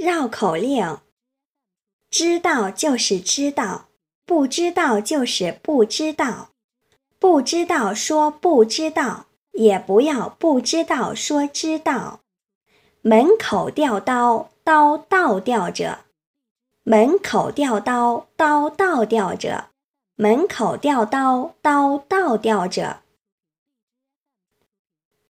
绕口令知道就是知道不知道就是不知道不知道说不知道也不要不知道说知道。门口吊刀刀倒吊着门口吊刀刀倒吊着门口吊刀刀倒吊着。